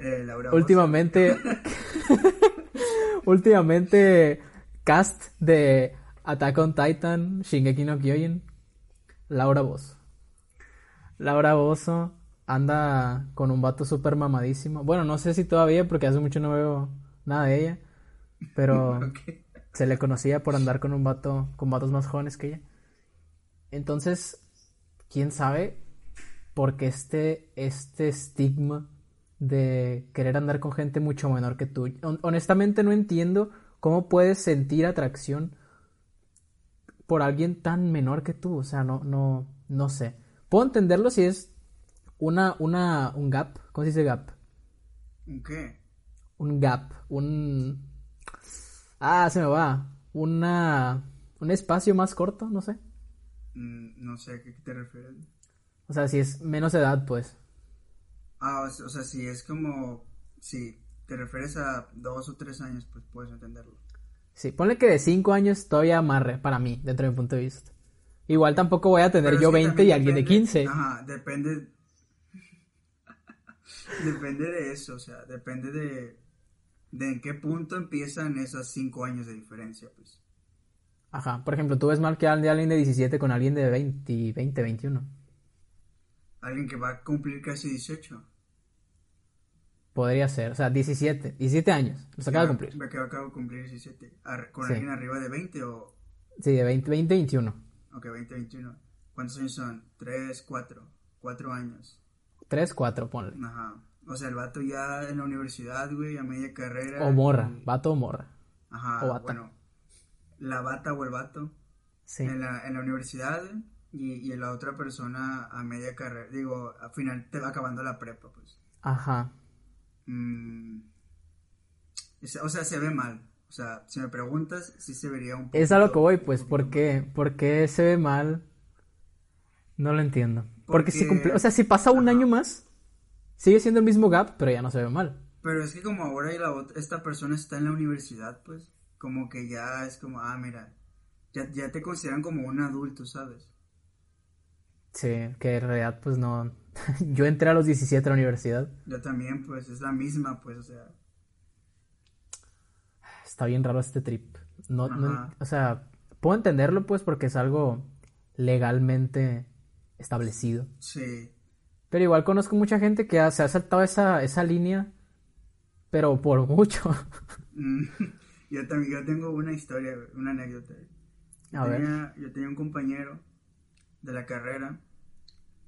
Eh, Laura. Últimamente, [LAUGHS] [LAUGHS] últimamente, cast de Attack on Titan, Shingeki no Kyojin, Laura Bozo. Laura Bozo anda con un vato súper mamadísimo. Bueno, no sé si todavía, porque hace mucho no veo nada de ella, pero [LAUGHS] se le conocía por andar con un vato, con vatos más jóvenes que ella. Entonces, quién sabe por qué este, este estigma de querer andar con gente mucho menor que tú. Hon- Honestamente no entiendo cómo puedes sentir atracción por alguien tan menor que tú. O sea, no, no, no sé. Puedo entenderlo si es una, una, un gap. ¿Cómo se dice gap? ¿Un qué? un gap, un... Ah, se me va. Una... Un espacio más corto, no sé. Mm, no sé a qué te refieres. O sea, si es menos edad, pues. Ah, o sea, si es como... Si te refieres a dos o tres años, pues puedes entenderlo. Sí, ponle que de 5 años todavía amarre, para mí, dentro de mi punto de vista. Igual tampoco voy a tener Pero yo que 20 también y alguien de depende- 15. Ajá, depende. [LAUGHS] depende de eso, o sea, depende de. de en qué punto empiezan esos cinco años de diferencia, pues. Ajá, por ejemplo, tú ves mal que de alguien de 17 con alguien de 20, 20, 21. Alguien que va a cumplir casi 18. Podría ser, o sea, 17, 17 años, los acaba de cumplir. Me acabo acabo de cumplir 17. Ar- ¿Con Sí. alguien arriba de 20 o.? Sí, de 20, 20, 21. Ok, 20, 21. ¿Cuántos años son? 3, 4. 4 años. 3, 4, ponle. Ajá. O sea, el vato ya en la universidad, güey, a media carrera. O morra, y- vato o morra. Ajá, o bata. bueno. La bata o el vato. Sí. en la, en la universidad y, y la otra persona a media carrera, digo, al final te va acabando la prepa, pues. Ajá. Mm, o sea, se ve mal. O sea, si me preguntas, sí se vería un poco. Es a lo que voy, pues, ¿por qué? ¿Por qué se ve mal? No lo entiendo. Porque, si cumple, o sea, si pasa un Ajá. año más, sigue siendo el mismo gap, pero ya no se ve mal. Pero es que como ahora y la ot- esta persona está en la universidad, pues, como que ya es como, ah, mira, ya, ya te consideran como un adulto, ¿sabes? Sí, que en realidad, pues no. [LAUGHS] Yo entré a los 17 a la universidad. Yo también, pues, es la misma, pues, o sea, Está bien raro este trip. No, no- o sea, puedo entenderlo, pues, porque es algo legalmente establecido. sí. Pero igual conozco mucha gente que ha- se ha saltado esa, esa línea, pero por [LAUGHS] mucho. Mm, [LAUGHS] yo también, yo tengo una historia, una anécdota. A ver. yo tenía un compañero de la carrera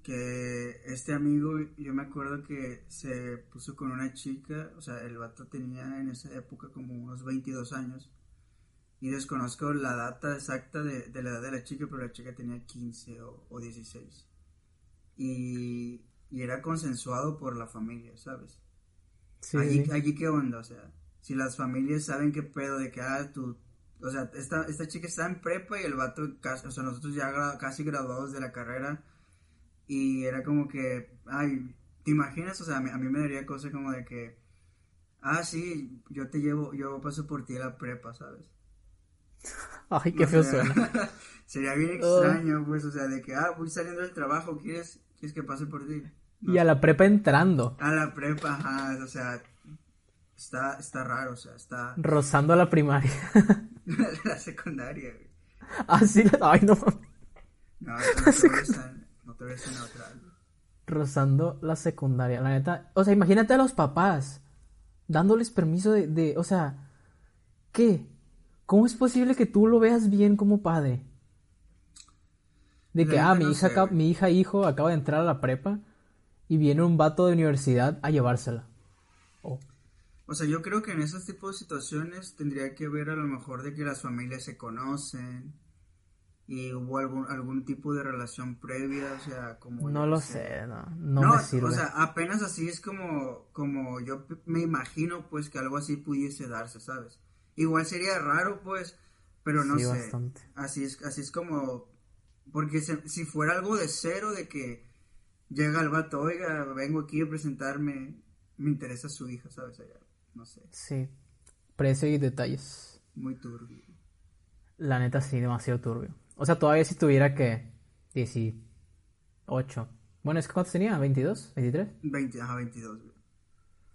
que este amigo, yo me acuerdo que se puso con una chica, o sea, el vato tenía en esa época como unos 22 años. Y desconozco la data exacta de, la edad de la chica, pero la chica tenía 15 o, o 16. Y, y, era consensuado por la familia, ¿sabes? Sí. Allí, allí qué onda, o sea, si las familias saben qué pedo de que, ah, tú, o sea, esta, esta chica está en prepa y el vato, o sea, nosotros ya casi graduados de la carrera y era como que, ay, ¿te imaginas? O sea, a mí, me daría cosa como de que, ah, sí, yo te llevo, yo paso por ti a la prepa, ¿sabes? [LAUGHS] Ay, qué feo suena. [LAUGHS] sería bien extraño, pues, o sea, de que, ah, voy saliendo del trabajo, ¿quieres, quieres que pase por ti? y a la prepa entrando. A la prepa, ajá, o sea, está, está raro, o sea, está... Rozando a la primaria. [LAUGHS] la secundaria, güey. Ah, sí, ay, no. No, no, no Rozando la secundaria, la neta. O sea, imagínate a los papás dándoles permiso de, o sea, ¿qué? ¿Cómo es posible que tú lo veas bien como padre? De que, ah, mi hija, mi hija hijo acaba de entrar a la prepa y viene un vato de universidad a llevársela. Oh. O sea, yo creo que en esos tipos de situaciones tendría que ver a lo mejor de que las familias se conocen, y hubo algún algún tipo de relación previa, o sea, como no lo sé, no, no, me sirve. o sea, apenas así es como como yo me imagino pues que algo así pudiese darse, ¿sabes? Igual sería raro pues, pero no sé. Así es así es como porque si fuera algo de cero de que llega el vato, "Oiga, vengo aquí a presentarme, me interesa su hija", ¿sabes? no sé. Sí. Precio y detalles. Muy turbio. La neta sí, demasiado turbio. O sea, todavía si tuviera que 18. Bueno, es que ¿cuántos tenía? ¿22? ¿23? 20, ajá, 22.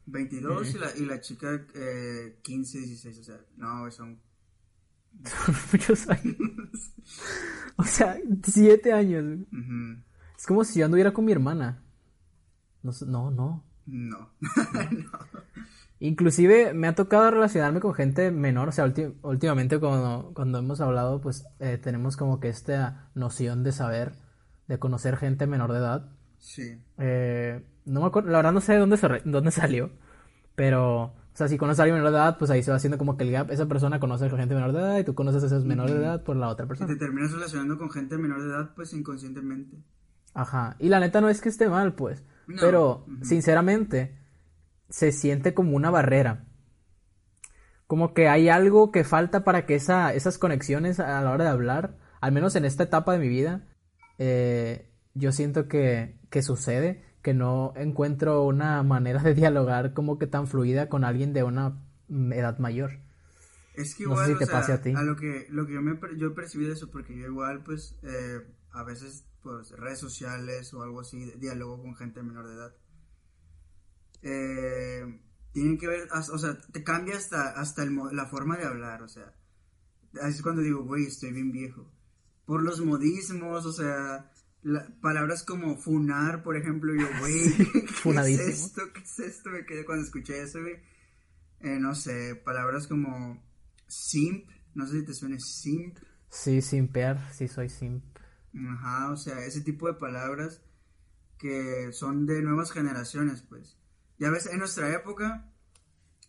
22 y, la, y la chica eh, 15, 16. O sea, no, son... Son [LAUGHS] muchos años. o sea, 7 años. Es como si yo anduviera con mi hermana. No, no. No. no. [LAUGHS] Inclusive me ha tocado relacionarme con gente menor, o sea, últimamente cuando, cuando hemos hablado, pues eh, tenemos como que esta noción de saber, de conocer gente menor de edad. Sí. Eh, no me acuerdo, la verdad no sé de dónde, dónde salió, pero, o sea, si conoces a alguien menor de edad, pues ahí se va haciendo como que el gap, esa persona conoce a gente menor de edad y tú conoces a esos menores de edad por la otra persona. Te terminas relacionando con gente menor de edad, pues inconscientemente. Ajá, y la neta no es que esté mal, pues, pero, sinceramente se siente como una barrera. Como que hay algo que falta para que esa, esas conexiones a la hora de hablar, al menos en esta etapa de mi vida, eh, yo siento que, que sucede, que no encuentro una manera [LAUGHS] de dialogar como que tan fluida con alguien de una edad mayor. Es que igual, te pase a ti. A lo que, lo que yo, me, yo percibí de eso, porque yo igual, pues, eh, a veces, pues, redes sociales o algo así, diálogo con gente menor de edad eh, tienen que ver, o sea, te cambia hasta, hasta la forma de hablar, o sea, así es cuando digo, güey, estoy bien viejo. Por los modismos, o sea, palabras como funar, por ejemplo, yo, [LAUGHS] güey, ¿qué, es esto? ¿Qué es esto? Me quedé cuando escuché eso, güey. Eh, no sé, palabras como simp, no sé si te suene simp. Sí, simpear, sí soy simp. Ajá, o sea, ese tipo de palabras que son de nuevas generaciones, pues. Ya ves, en nuestra época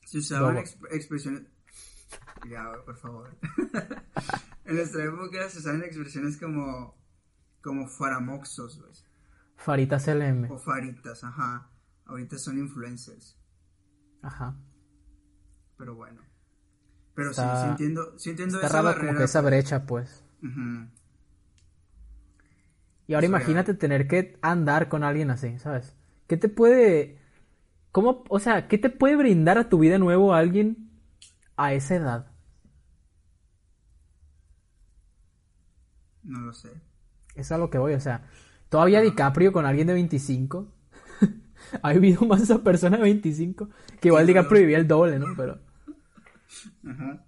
se usaban expresiones. Ya, por favor. [LAUGHS] en nuestra época se usaban expresiones como. como faramoxos, ¿ves? Faritas LM. O faritas, ajá. Ahorita son influencers. Ajá. Pero bueno. Pero sí, sí entiendo, sí entiendo está esa barrera, como que esa brecha, pues. Y ahora imagínate tener que andar con alguien así, ¿sabes? ¿Qué te puede ¿Cómo, o sea, qué te puede brindar a tu vida nuevo alguien a esa edad? No lo sé. Es a lo que voy, o sea, todavía DiCaprio con alguien de 25. [LAUGHS] ha vivido más esa persona de 25. Que igual DiCaprio vivía el doble, ¿no? Pero. Ajá.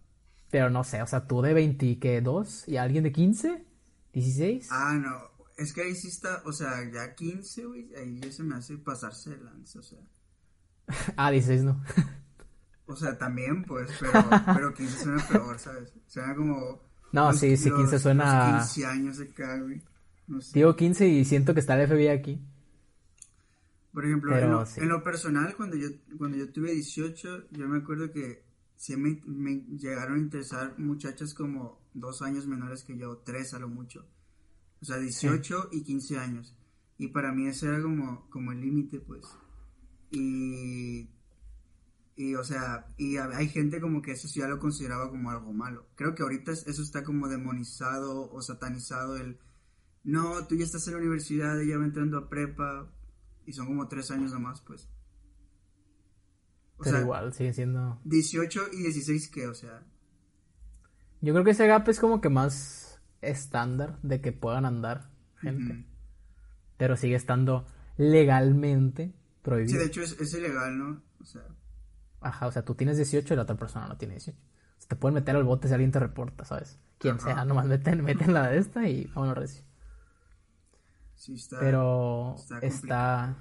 Pero no sé, o sea, tú de 22 y alguien de 15, 16. Ah, no. Es que ahí sí está, o sea, ya 15, güey, ahí ya se me hace pasarse el lance, o sea. [LAUGHS] ah, 16 no. o sea, también, pues, pero, pero 15 suena peor, ¿sabes? Suena como. No, sí, sí, 15 suena. 15 años de güey. No sé. Digo 15 y siento que está el FBI aquí. Por ejemplo, Pero en, lo, sí. en lo personal, cuando yo, cuando yo tuve 18, yo me acuerdo que sí me, me llegaron a interesar muchachas como dos años menores que yo, tres a lo mucho. O sea, 18 y 15 años. Y para mí ese era como, como el límite, pues. Y, y, o sea, y hay gente como que eso sí ya lo consideraba como algo malo. Creo que ahorita es- eso está como demonizado o satanizado el, no, tú ya estás en la universidad, ella va entrando a prepa, y son como tres años nomás, pues. O Pero sea, igual, sigue siendo... 18 y 16, ¿qué? O sea, Yo creo que ese gap es como que más estándar de que puedan andar gente. Pero sigue estando legalmente sí, prohibido. de hecho es, es ilegal, ¿no? O sea, Ajá, o sea, tú tienes 18 y la otra persona no tiene 18. O sea, te pueden meter al bote si alguien te reporta, ¿sabes? Quien Ajá. sea, nomás meten, [LAUGHS] meten la de esta y vámonos recio. sí está. Pero está está,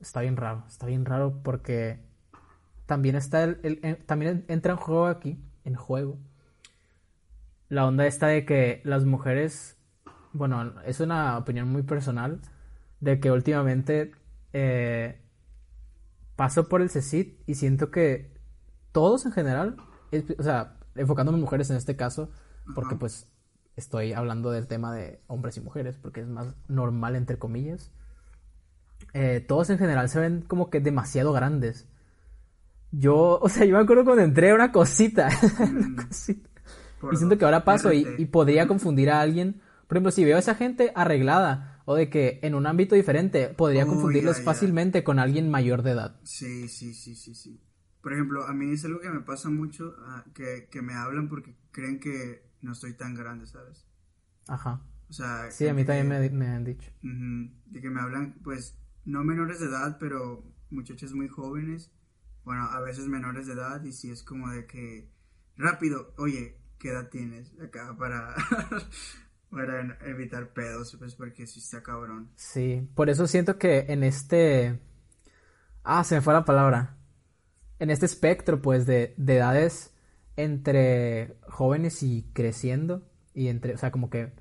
está bien raro, está bien raro porque también está el, también entra en juego aquí, en juego, la onda esta de que las mujeres, bueno, es una opinión muy personal, de que últimamente eh, paso por el CECIT y siento que todos en general, es- o sea, enfocándome en mujeres en este caso, porque pues estoy hablando del tema de hombres y mujeres, porque es más normal entre comillas. eh, todos en general se ven como que demasiado grandes. Yo, [LAUGHS] o sea, yo me acuerdo cuando entré una cosita. [LAUGHS] una cosita. por Y siento que ahora paso y, y podría confundir a alguien. Por ejemplo, si veo a esa gente arreglada o de que en un ámbito diferente, podría Oh, confundirlos ya, ya. fácilmente con alguien mayor de edad. Sí, sí, sí, sí, sí. Por ejemplo, a mí es algo que me pasa mucho, ah, que, que me hablan porque creen que no estoy tan grande, ¿sabes? Ajá. O sea, Sí, a mí que- también me, me han dicho. Ujú, De que me hablan, pues, no menores de edad, pero muchachas muy jóvenes. Bueno, a veces menores de edad, y si es como de que, rápido, oye, ¿qué edad tienes? Acá para, para evitar pedos, pues, porque si está cabrón. Sí, por eso siento que en este... Ah, se me fue la palabra. En este espectro, pues, de, de edades entre jóvenes y creciendo, y entre, o sea, como que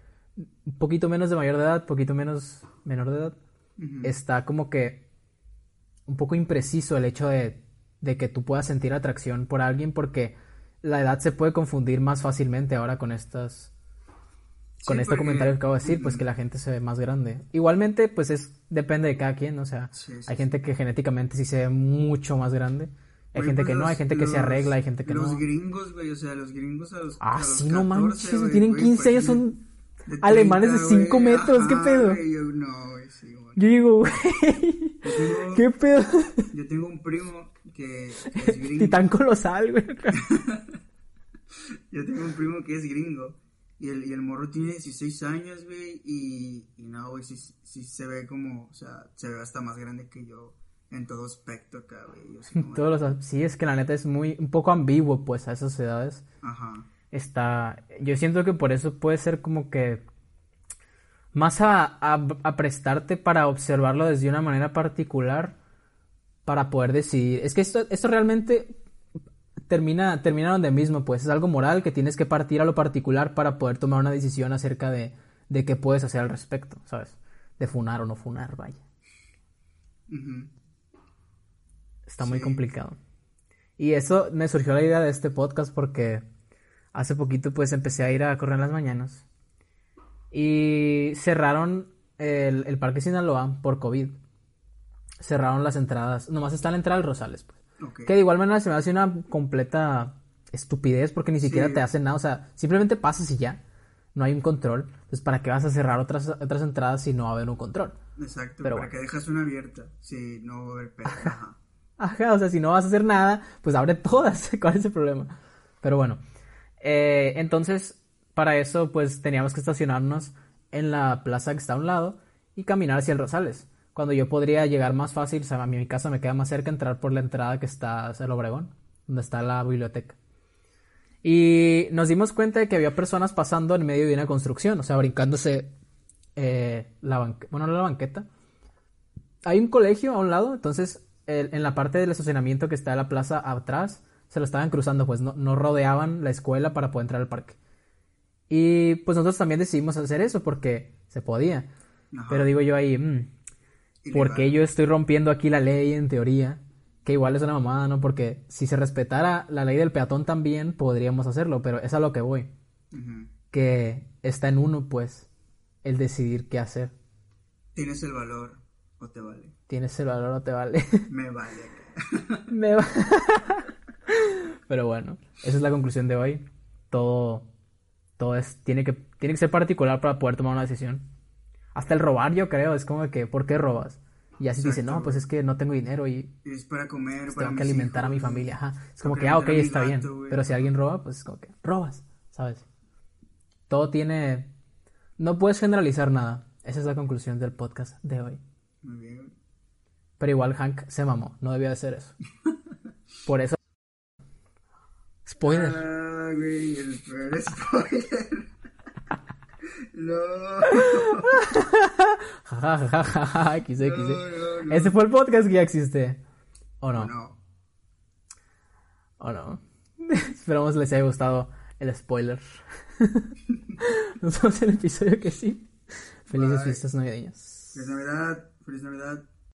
un poquito menos de mayor de edad, poquito menos menor de edad, está como que un poco impreciso el hecho de, de que tú puedas sentir atracción por alguien porque la edad se puede confundir más fácilmente ahora con estas con Sí, este porque- comentario que acabo de decir, pues que la gente se ve más grande. Igualmente, pues es depende de cada quien, o sea, Sí, sí, hay gente que genéticamente sí se ve mucho más grande, hay Oye, gente pues que no, los- hay gente que se los- arregla, hay gente que los no. gringos, güey, o sea, los gringos a los. Ah, a los sí, no 14, manches, tienen güey, 15 años, son de alemanes de 30, cinco güey. metros, ¿qué pedo? yo- no, güey, sí, güey. Yo digo, güey, [LAUGHS] qué pedo, Yo tengo un primo que, que es [LAUGHS] gringo. titán colosal, güey. [LAUGHS] Yo tengo un primo que es gringo. Y el, y el morro tiene 16 años, güey. Y, y no, güey, sí, sí se ve como, o sea, se ve hasta más grande que yo en todo aspecto acá, güey. [LAUGHS] Todos los, sí, es que la neta es muy, un poco ambiguo, pues, a esas edades. Ajá. Está, yo siento que por eso puede ser como que más a, a, a prestarte para observarlo desde una manera particular para poder decidir. Es que esto, esto realmente termina, termina donde mismo, pues, es algo moral que tienes que partir a lo particular para poder tomar una decisión acerca de, de qué puedes hacer al respecto, ¿sabes? De funar o no funar, vaya. Está muy complicado. Y eso me surgió la idea de este podcast porque hace poquito pues empecé a ir a correr en las mañanas y cerraron el, el Parque Sinaloa por COVID. Cerraron las entradas, nomás está la entrada al Rosales, pues. Que de igual manera se me hace una completa estupidez porque ni siquiera Sí. te hacen nada, o sea, simplemente pasas y ya. No hay un control. Entonces, ¿para qué vas a cerrar otras, otras entradas si no va a haber un control? Exacto, Pero para bueno. que dejas una abierta. Sí, no va a haber pedo. [LAUGHS] Ajá. Ajá, o sea, si no vas a hacer nada, pues abre todas. [LAUGHS] ¿Cuál es el problema? Pero bueno, eh, entonces, para eso, pues teníamos que estacionarnos en la plaza que está a un lado y caminar hacia el Rosales. Cuando yo podría llegar más fácil, o sea, a mí mi casa me queda más cerca entrar por la entrada que está hacia el Obregón, donde está la biblioteca. Y nos dimos cuenta de que había personas pasando en medio de una construcción, o sea, brincándose eh, la banqueta, bueno, no la banqueta, hay un colegio a un lado, entonces el- en la parte del estacionamiento que está en la plaza atrás, se lo estaban cruzando, pues no, no rodeaban la escuela para poder entrar al parque. Y pues nosotros también decidimos hacer eso porque se podía. Ajá. Pero digo yo ahí, mm, ¿por qué Ilegal. yo estoy rompiendo aquí la ley en teoría? Que igual es una mamada, ¿no? Porque si se respetara la ley del peatón también podríamos hacerlo, pero es a lo que voy. Que está en uno, pues, el decidir qué hacer. ¿Tienes el valor o te vale? Tienes el valor o te vale. [LAUGHS] Me vale. [LAUGHS] Me va- [LAUGHS] Pero bueno, esa es la conclusión de hoy. Todo, todo es, tiene que, tiene que ser particular para poder tomar una decisión. Hasta el robar, yo creo, es como que, ¿por qué robas? Y así te dicen, no, pues es que no tengo dinero y es para comer, pues, para tengo que alimentar a mi familia. Ajá. Es como que, ah, ok, está bien. Pero si alguien roba, pues es como que, robas, ¿sabes? Todo tiene... No puedes generalizar nada. Esa es la conclusión del podcast de hoy. Muy bien. Pero igual Hank se mamó, no debía de ser eso. [LAUGHS] Por eso... Spoiler. Ah, güey, el peor spoiler. No. [LAUGHS] Jajajaja, XD, No, no. Este fue el podcast que ya existe. ¿O no? No. ¿O no? [LAUGHS] Esperamos les haya gustado el spoiler. [LAUGHS] Nos vemos en el episodio que sí. Felices Bye. fiestas navideñas. Feliz Navidad. Feliz Navidad.